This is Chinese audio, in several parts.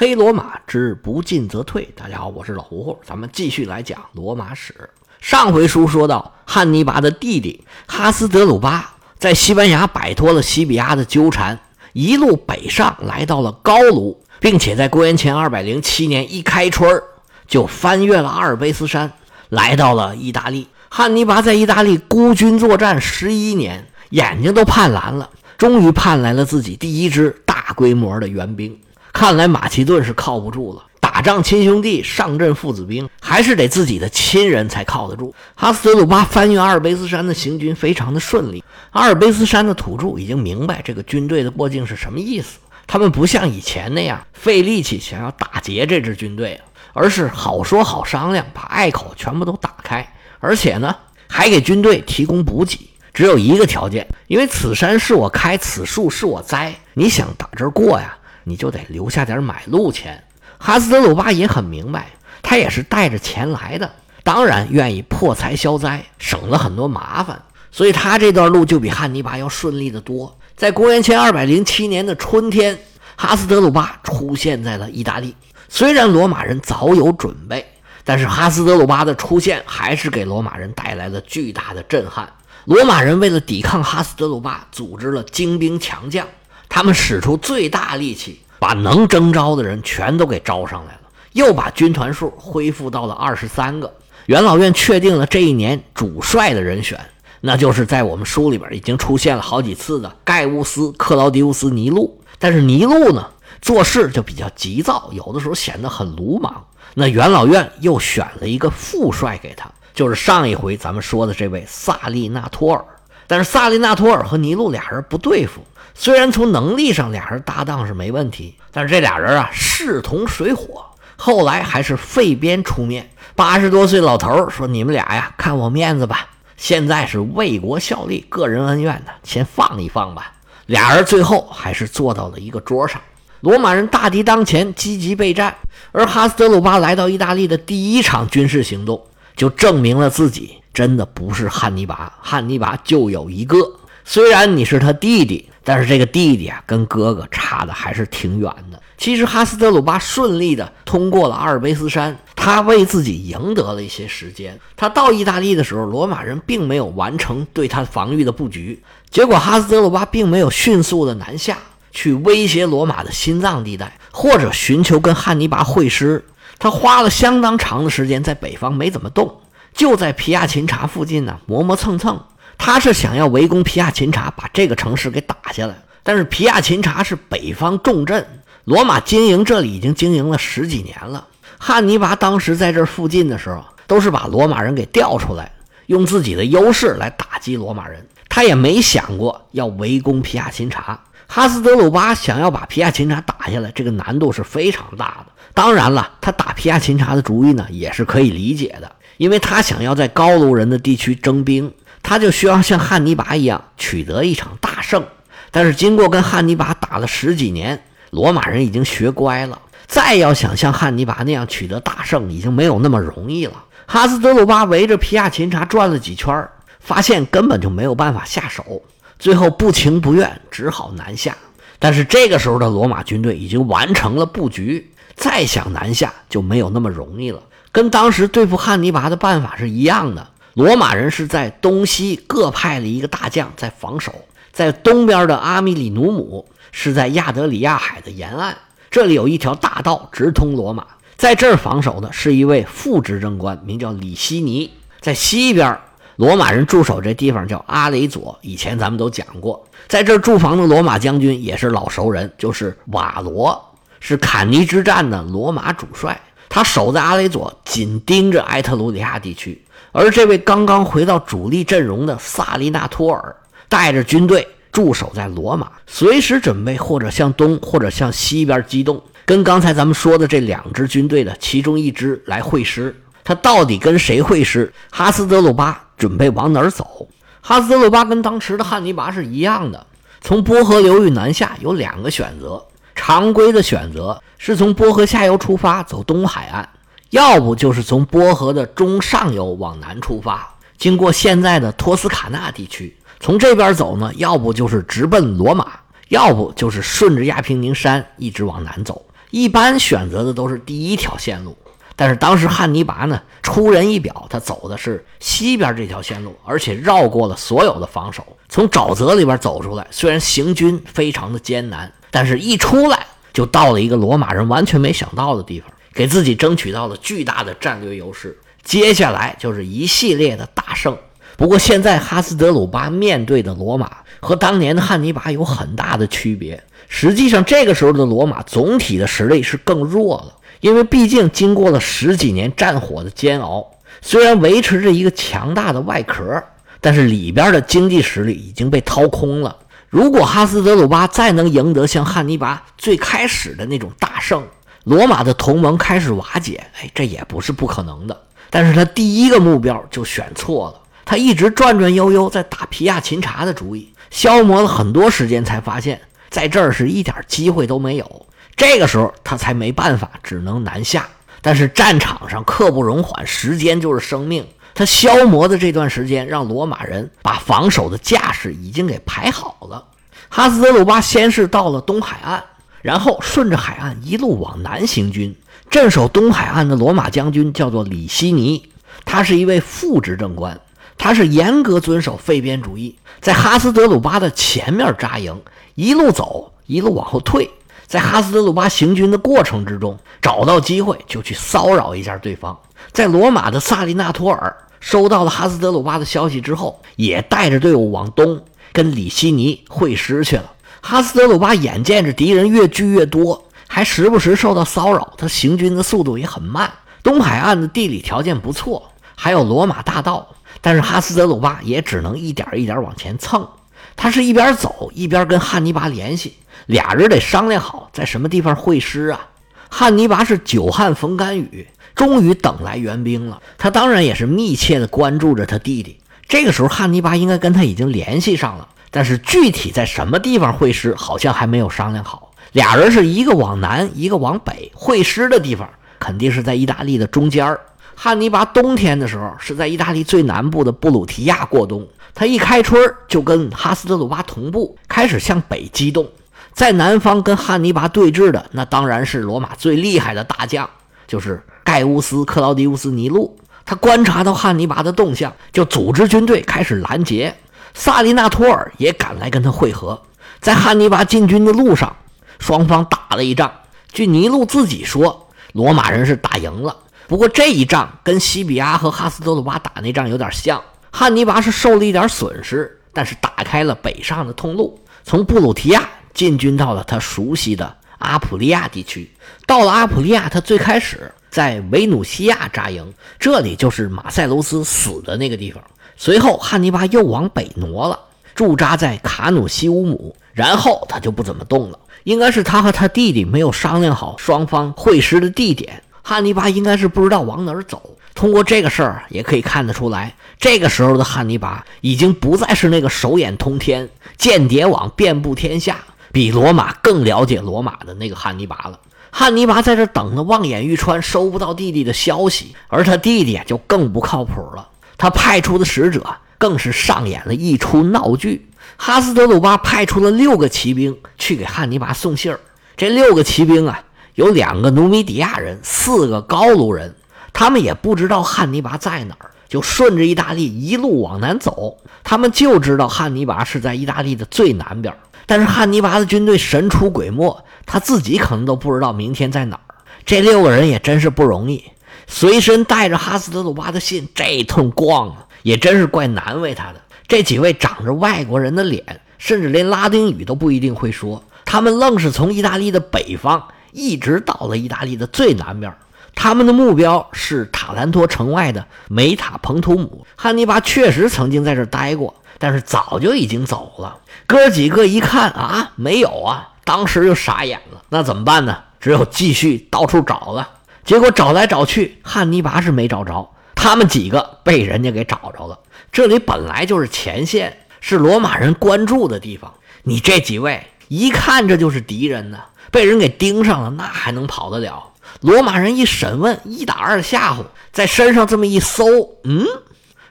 黑罗马之不进则退。大家好，我是老胡胡，咱们继续来讲罗马史。上回书说到，汉尼拔的弟弟哈斯德鲁巴在西班牙摆脱了西比亚的纠缠，一路北上来到了高卢，并且在公元前二百零七年一开春就翻越了阿尔卑斯山，来到了意大利。汉尼拔在意大利孤军作战十一年，眼睛都盼蓝了，终于盼来了自己第一支大规模的援兵。看来马其顿是靠不住了，打仗亲兄弟，上阵父子兵，还是得自己的亲人才靠得住。哈斯德鲁巴翻越阿尔卑斯山的行军非常的顺利。阿尔卑斯山的土著已经明白这个军队的过境是什么意思，他们不像以前那样费力气想要打劫这支军队，而是好说好商量，把隘口全部都打开，而且呢还给军队提供补给。只有一个条件，因为此山是我开，此树是我栽，你想打这儿过呀？你就得留下点买路钱。哈斯德鲁巴也很明白，他也是带着钱来的，当然愿意破财消灾，省了很多麻烦。所以他这段路就比汉尼拔要顺利的多。在公元前二百零七年的春天，哈斯德鲁巴出现在了意大利。虽然罗马人早有准备，但是哈斯德鲁巴的出现还是给罗马人带来了巨大的震撼。罗马人为了抵抗哈斯德鲁巴，组织了精兵强将。他们使出最大力气，把能征召的人全都给招上来了，又把军团数恢复到了二十三个。元老院确定了这一年主帅的人选，那就是在我们书里边已经出现了好几次的盖乌斯·克劳迪乌斯·尼禄。但是尼禄呢，做事就比较急躁，有的时候显得很鲁莽。那元老院又选了一个副帅给他，就是上一回咱们说的这位萨利纳托尔。但是萨利纳托尔和尼禄俩人不对付。虽然从能力上俩人搭档是没问题，但是这俩人啊势同水火。后来还是费边出面，八十多岁老头说：“你们俩呀，看我面子吧。现在是为国效力，个人恩怨的，先放一放吧。”俩人最后还是坐到了一个桌上。罗马人大敌当前，积极备战。而哈斯德鲁巴来到意大利的第一场军事行动，就证明了自己真的不是汉尼拔。汉尼拔就有一个，虽然你是他弟弟。但是这个弟弟啊，跟哥哥差的还是挺远的。其实哈斯德鲁巴顺利的通过了阿尔卑斯山，他为自己赢得了一些时间。他到意大利的时候，罗马人并没有完成对他防御的布局，结果哈斯德鲁巴并没有迅速的南下去威胁罗马的心脏地带，或者寻求跟汉尼拔会师。他花了相当长的时间在北方没怎么动，就在皮亚琴察附近呢磨磨蹭蹭。他是想要围攻皮亚琴察，把这个城市给打下来。但是皮亚琴察是北方重镇，罗马经营这里已经经营了十几年了。汉尼拔当时在这附近的时候，都是把罗马人给调出来，用自己的优势来打击罗马人。他也没想过要围攻皮亚琴察。哈斯德鲁巴想要把皮亚琴察打下来，这个难度是非常大的。当然了，他打皮亚琴察的主意呢，也是可以理解的，因为他想要在高卢人的地区征兵。他就需要像汉尼拔一样取得一场大胜，但是经过跟汉尼拔打了十几年，罗马人已经学乖了，再要想像汉尼拔那样取得大胜，已经没有那么容易了。哈斯德鲁巴围着皮亚琴察转了几圈，发现根本就没有办法下手，最后不情不愿，只好南下。但是这个时候的罗马军队已经完成了布局，再想南下就没有那么容易了，跟当时对付汉尼拔的办法是一样的。罗马人是在东西各派了一个大将在防守，在东边的阿米里努姆是在亚德里亚海的沿岸，这里有一条大道直通罗马，在这儿防守的是一位副执政官，名叫里希尼。在西边，罗马人驻守这地方叫阿雷佐，以前咱们都讲过，在这儿驻防的罗马将军也是老熟人，就是瓦罗，是坎尼之战的罗马主帅，他守在阿雷佐，紧盯着埃特鲁里亚地区。而这位刚刚回到主力阵容的萨利纳托尔，带着军队驻守在罗马，随时准备或者向东或者向西边机动，跟刚才咱们说的这两支军队的其中一支来会师。他到底跟谁会师？哈斯德鲁巴准备往哪儿走？哈斯德鲁巴跟当时的汉尼拔是一样的，从波河流域南下有两个选择，常规的选择是从波河下游出发走东海岸。要不就是从波河的中上游往南出发，经过现在的托斯卡纳地区，从这边走呢；要不就是直奔罗马，要不就是顺着亚平宁山一直往南走。一般选择的都是第一条线路。但是当时汉尼拔呢出人意表，他走的是西边这条线路，而且绕过了所有的防守，从沼泽里边走出来。虽然行军非常的艰难，但是一出来就到了一个罗马人完全没想到的地方，给自己争取到了巨大的战略优势。接下来就是一系列的大胜。不过现在哈斯德鲁巴面对的罗马和当年的汉尼拔有很大的区别。实际上，这个时候的罗马总体的实力是更弱了。因为毕竟经过了十几年战火的煎熬，虽然维持着一个强大的外壳，但是里边的经济实力已经被掏空了。如果哈斯德鲁巴再能赢得像汉尼拔最开始的那种大胜，罗马的同盟开始瓦解，哎，这也不是不可能的。但是他第一个目标就选错了，他一直转转悠悠在打皮亚琴察的主意，消磨了很多时间，才发现在这儿是一点机会都没有。这个时候他才没办法，只能南下。但是战场上刻不容缓，时间就是生命。他消磨的这段时间，让罗马人把防守的架势已经给排好了。哈斯德鲁巴先是到了东海岸，然后顺着海岸一路往南行军。镇守东海岸的罗马将军叫做李希尼，他是一位副执政官，他是严格遵守废边主义，在哈斯德鲁巴的前面扎营，一路走，一路往后退。在哈斯德鲁巴行军的过程之中，找到机会就去骚扰一下对方。在罗马的萨利纳托尔收到了哈斯德鲁巴的消息之后，也带着队伍往东跟里希尼会师去了。哈斯德鲁巴眼见着敌人越聚越多，还时不时受到骚扰，他行军的速度也很慢。东海岸的地理条件不错，还有罗马大道，但是哈斯德鲁巴也只能一点一点往前蹭。他是一边走一边跟汉尼拔联系。俩人得商量好在什么地方会师啊！汉尼拔是久旱逢甘雨，终于等来援兵了。他当然也是密切的关注着他弟弟。这个时候，汉尼拔应该跟他已经联系上了，但是具体在什么地方会师，好像还没有商量好。俩人是一个往南，一个往北，会师的地方肯定是在意大利的中间汉尼拔冬天的时候是在意大利最南部的布鲁提亚过冬，他一开春就跟哈斯特鲁巴同步，开始向北机动。在南方跟汉尼拔对峙的，那当然是罗马最厉害的大将，就是盖乌斯·克劳迪乌斯·尼禄。他观察到汉尼拔的动向，就组织军队开始拦截。萨利纳托尔也赶来跟他会合。在汉尼拔进军的路上，双方打了一仗。据尼禄自己说，罗马人是打赢了。不过这一仗跟西比亚和哈斯德鲁巴打那仗有点像，汉尼拔是受了一点损失，但是打开了北上的通路，从布鲁提亚。进军到了他熟悉的阿普利亚地区。到了阿普利亚，他最开始在维努西亚扎营，这里就是马塞卢斯死的那个地方。随后，汉尼拔又往北挪了，驻扎在卡努西乌姆。然后他就不怎么动了，应该是他和他弟弟没有商量好双方会师的地点。汉尼拔应该是不知道往哪儿走。通过这个事儿也可以看得出来，这个时候的汉尼拔已经不再是那个手眼通天、间谍网遍布天下。比罗马更了解罗马的那个汉尼拔了。汉尼拔在这等的望眼欲穿，收不到弟弟的消息，而他弟弟就更不靠谱了。他派出的使者更是上演了一出闹剧。哈斯德鲁巴派出了六个骑兵去给汉尼拔送信儿。这六个骑兵啊，有两个努米底亚人，四个高卢人。他们也不知道汉尼拔在哪儿，就顺着意大利一路往南走。他们就知道汉尼拔是在意大利的最南边。但是汉尼拔的军队神出鬼没，他自己可能都不知道明天在哪儿。这六个人也真是不容易，随身带着哈斯德鲁巴的信，这一通逛啊，也真是怪难为他的。这几位长着外国人的脸，甚至连拉丁语都不一定会说，他们愣是从意大利的北方一直到了意大利的最南边。他们的目标是塔兰托城外的梅塔彭图姆。汉尼拔确实曾经在这儿待过。但是早就已经走了，哥几个一看啊，没有啊，当时就傻眼了。那怎么办呢？只有继续到处找了。结果找来找去，汉尼拔是没找着，他们几个被人家给找着了。这里本来就是前线，是罗马人关注的地方。你这几位一看这就是敌人呢，被人给盯上了，那还能跑得了？罗马人一审问，一打二吓唬，在身上这么一搜，嗯。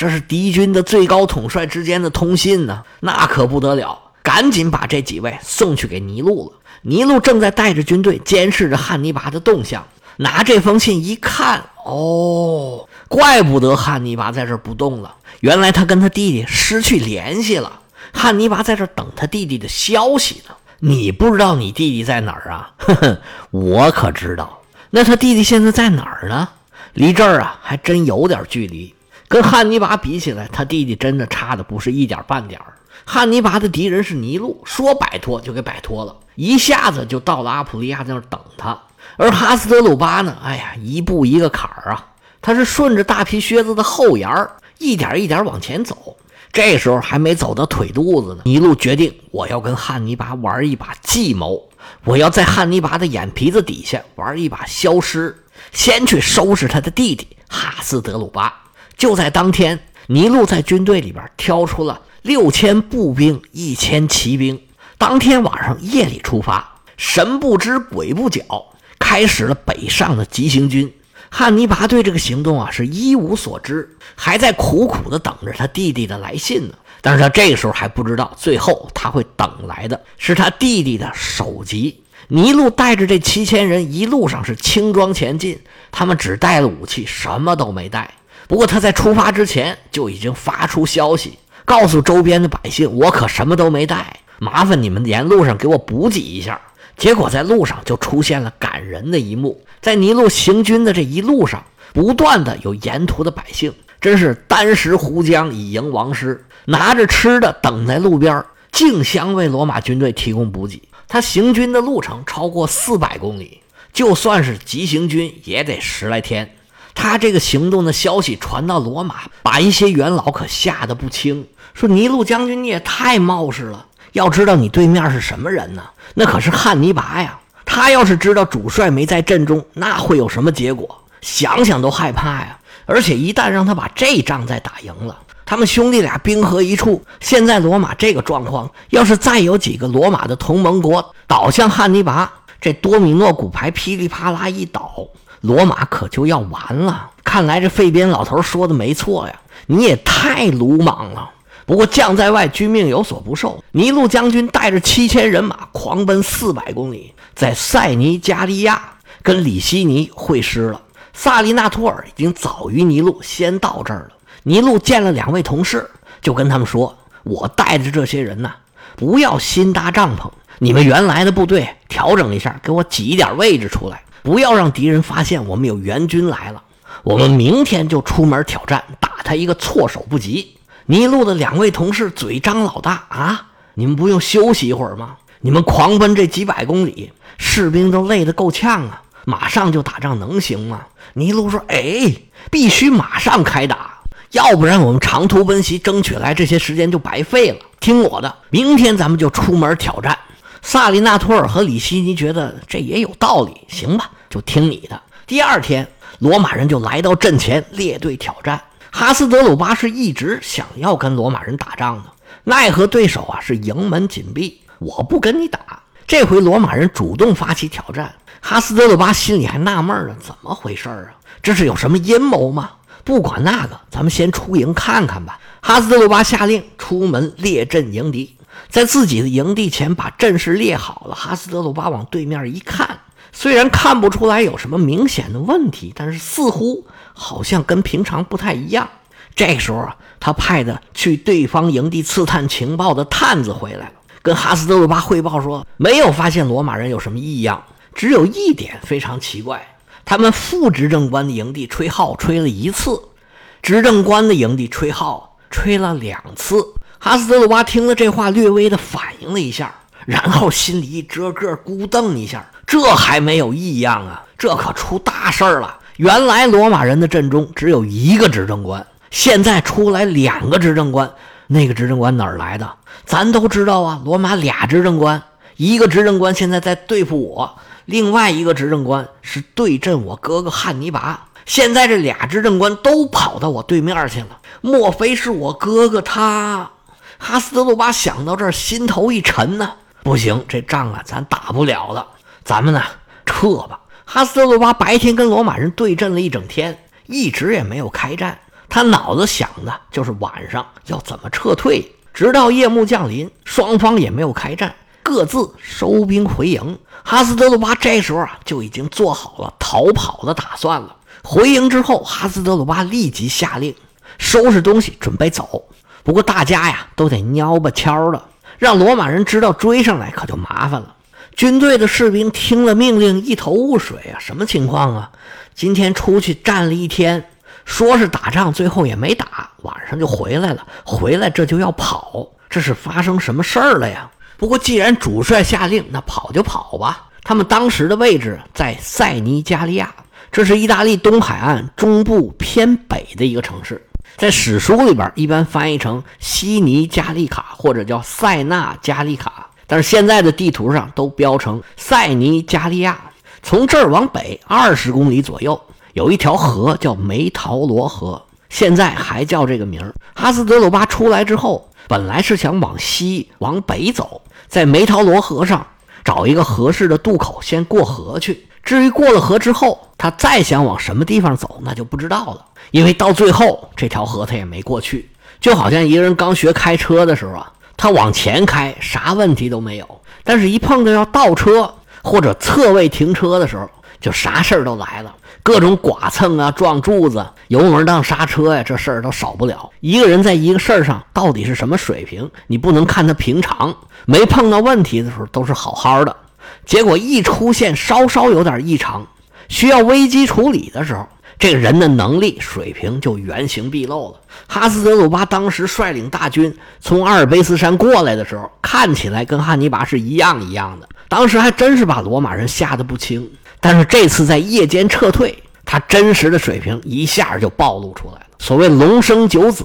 这是敌军的最高统帅之间的通信呢，那可不得了！赶紧把这几位送去给尼禄了。尼禄正在带着军队监视着汉尼拔的动向。拿这封信一看，哦，怪不得汉尼拔在这不动了。原来他跟他弟弟失去联系了。汉尼拔在这等他弟弟的消息呢。你不知道你弟弟在哪儿啊？呵呵，我可知道。那他弟弟现在在哪儿呢？离这儿啊，还真有点距离。跟汉尼拔比起来，他弟弟真的差的不是一点半点儿。汉尼拔的敌人是尼禄，说摆脱就给摆脱了，一下子就到了阿普利亚那儿等他。而哈斯德鲁巴呢，哎呀，一步一个坎儿啊，他是顺着大皮靴子的后沿儿，一点一点往前走。这时候还没走到腿肚子呢，尼禄决定，我要跟汉尼拔玩一把计谋，我要在汉尼拔的眼皮子底下玩一把消失，先去收拾他的弟弟哈斯德鲁巴。就在当天，尼禄在军队里边挑出了六千步兵、一千骑兵，当天晚上夜里出发，神不知鬼不觉，开始了北上的急行军。汉尼拔对这个行动啊是一无所知，还在苦苦的等着他弟弟的来信呢。但是他这个时候还不知道，最后他会等来的是他弟弟的首级。尼禄带着这七千人一路上是轻装前进，他们只带了武器，什么都没带。不过他在出发之前就已经发出消息，告诉周边的百姓：“我可什么都没带，麻烦你们沿路上给我补给一下。”结果在路上就出现了感人的一幕，在尼禄行军的这一路上，不断的有沿途的百姓，真是单食胡浆以迎王师，拿着吃的等在路边，竞相为罗马军队提供补给。他行军的路程超过四百公里，就算是急行军也得十来天。他这个行动的消息传到罗马，把一些元老可吓得不轻，说尼禄将军你也太冒失了。要知道你对面是什么人呢？那可是汉尼拔呀！他要是知道主帅没在阵中，那会有什么结果？想想都害怕呀！而且一旦让他把这仗再打赢了，他们兄弟俩兵合一处，现在罗马这个状况，要是再有几个罗马的同盟国倒向汉尼拔，这多米诺骨牌噼里啪啦一倒，罗马可就要完了。看来这费边老头说的没错呀！你也太鲁莽了。不过将在外，君命有所不受。尼禄将军带着七千人马狂奔四百公里，在塞尼加利亚跟李希尼会师了。萨利纳托尔已经早于尼禄先到这儿了。尼禄见了两位同事，就跟他们说：“我带着这些人呢，不要新搭帐篷，你们原来的部队调整一下，给我挤一点位置出来，不要让敌人发现我们有援军来了。我们明天就出门挑战，打他一个措手不及。”尼禄的两位同事嘴张老大啊！你们不用休息一会儿吗？你们狂奔这几百公里，士兵都累得够呛啊！马上就打仗能行吗？尼禄说：“哎，必须马上开打，要不然我们长途奔袭争取来这些时间就白费了。听我的，明天咱们就出门挑战。”萨利纳托尔和里希尼觉得这也有道理，行吧，就听你的。第二天，罗马人就来到阵前列队挑战。哈斯德鲁巴是一直想要跟罗马人打仗的，奈何对手啊是营门紧闭，我不跟你打。这回罗马人主动发起挑战，哈斯德鲁巴心里还纳闷呢，怎么回事啊？这是有什么阴谋吗？不管那个，咱们先出营看看吧。哈斯德鲁巴下令出门列阵迎敌，在自己的营地前把阵势列好了。哈斯德鲁巴往对面一看，虽然看不出来有什么明显的问题，但是似乎。好像跟平常不太一样。这时候啊，他派的去对方营地刺探情报的探子回来了，跟哈斯德鲁巴汇报说，没有发现罗马人有什么异样，只有一点非常奇怪：他们副执政官的营地吹号吹了一次，执政官的营地吹号吹了两次。哈斯德鲁巴听了这话，略微的反应了一下，然后心里一遮个，咕噔一下，这还没有异样啊，这可出大事儿了。原来罗马人的阵中只有一个执政官，现在出来两个执政官。那个执政官哪儿来的？咱都知道啊，罗马俩执政官，一个执政官现在在对付我，另外一个执政官是对阵我哥哥汉尼拔。现在这俩执政官都跑到我对面去了，莫非是我哥哥他？哈斯德鲁巴想到这儿，心头一沉呢。不行，这仗啊，咱打不了了，咱们呢，撤吧。哈斯德鲁巴白天跟罗马人对阵了一整天，一直也没有开战。他脑子想的就是晚上要怎么撤退。直到夜幕降临，双方也没有开战。各自收兵回营。哈斯德鲁巴这时候啊，就已经做好了逃跑的打算了。回营之后，哈斯德鲁巴立即下令收拾东西，准备走。不过大家呀，都得蔫吧悄的，让罗马人知道追上来可就麻烦了。军队的士兵听了命令，一头雾水啊，什么情况啊？今天出去站了一天，说是打仗，最后也没打，晚上就回来了。回来这就要跑，这是发生什么事儿了呀？不过既然主帅下令，那跑就跑吧。他们当时的位置在塞尼加利亚，这是意大利东海岸中部偏北的一个城市，在史书里边一般翻译成西尼加利卡或者叫塞纳加利卡，但是现在的地图上都标成塞尼加利亚。从这儿往北二十公里左右，有一条河叫梅陶罗河，现在还叫这个名儿。哈斯德鲁巴出来之后，本来是想往西往北走，在梅陶罗河上找一个合适的渡口，先过河去。至于过了河之后，他再想往什么地方走，那就不知道了。因为到最后这条河他也没过去，就好像一个人刚学开车的时候啊，他往前开啥问题都没有，但是一碰到要倒车。或者侧位停车的时候，就啥事儿都来了，各种剐蹭啊、撞柱子、油门当刹车呀，这事儿都少不了。一个人在一个事儿上到底是什么水平，你不能看他平常，没碰到问题的时候都是好好的，结果一出现稍稍有点异常，需要危机处理的时候。这个人的能力水平就原形毕露了。哈斯德鲁巴当时率领大军从阿尔卑斯山过来的时候，看起来跟汉尼拔是一样一样的。当时还真是把罗马人吓得不轻。但是这次在夜间撤退，他真实的水平一下就暴露出来了。所谓“龙生九子”。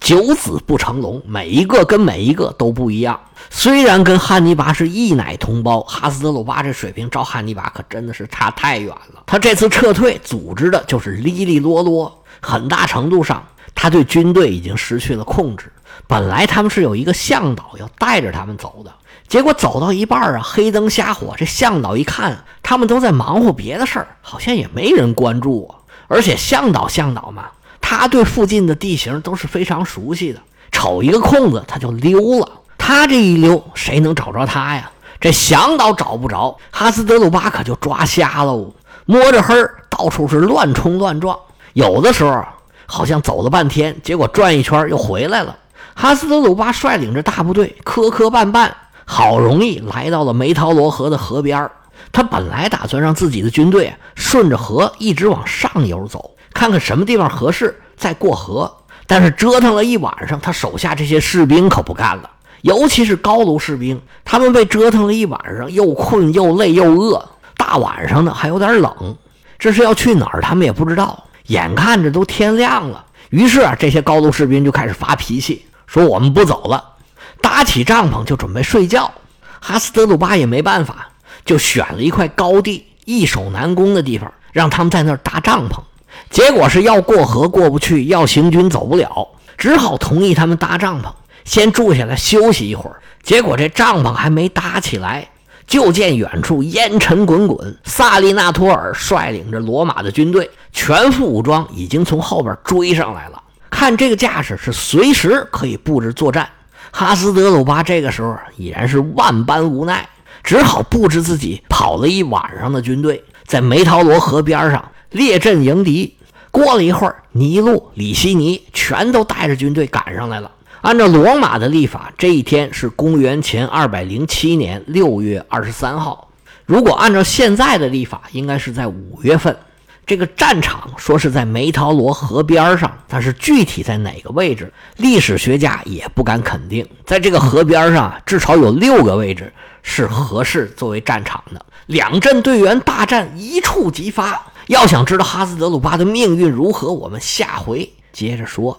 九子不成龙，每一个跟每一个都不一样。虽然跟汉尼拔是一奶同胞，哈斯德鲁巴这水平，照汉尼拔可真的是差太远了。他这次撤退组织的就是利利落落，很大程度上他对军队已经失去了控制。本来他们是有一个向导要带着他们走的，结果走到一半啊，黑灯瞎火，这向导一看他们都在忙活别的事儿，好像也没人关注啊。而且向导向导嘛。他对附近的地形都是非常熟悉的，瞅一个空子他就溜了。他这一溜，谁能找着他呀？这想找找不着，哈斯德鲁巴可就抓瞎喽。摸着黑，到处是乱冲乱撞。有的时候好像走了半天，结果转一圈又回来了。哈斯德鲁巴率领着大部队，磕磕绊绊，好容易来到了梅陶罗河的河边他本来打算让自己的军队顺着河一直往上游走。看看什么地方合适再过河，但是折腾了一晚上，他手下这些士兵可不干了，尤其是高卢士兵，他们被折腾了一晚上，又困又累又饿，大晚上的还有点冷，这是要去哪儿，他们也不知道。眼看着都天亮了，于是啊，这些高卢士兵就开始发脾气，说我们不走了，搭起帐篷就准备睡觉。哈斯德鲁巴也没办法，就选了一块高地，易守难攻的地方，让他们在那儿搭帐篷。结果是要过河过不去，要行军走不了，只好同意他们搭帐篷，先住下来休息一会儿。结果这帐篷还没搭起来，就见远处烟尘滚滚，萨利纳托尔率领着罗马的军队，全副武装，已经从后边追上来了。看这个架势，是随时可以布置作战。哈斯德鲁巴这个时候已然是万般无奈，只好布置自己跑了一晚上的军队，在梅陶罗河边上。列阵迎敌，过了一会儿，尼禄、李希尼全都带着军队赶上来了。按照罗马的历法，这一天是公元前二百零七年六月二十三号。如果按照现在的历法，应该是在五月份。这个战场说是在梅陶罗河边上，但是具体在哪个位置，历史学家也不敢肯定。在这个河边上，至少有六个位置是合适作为战场的。两阵队员大战，一触即发。要想知道哈斯德鲁巴的命运如何，我们下回接着说。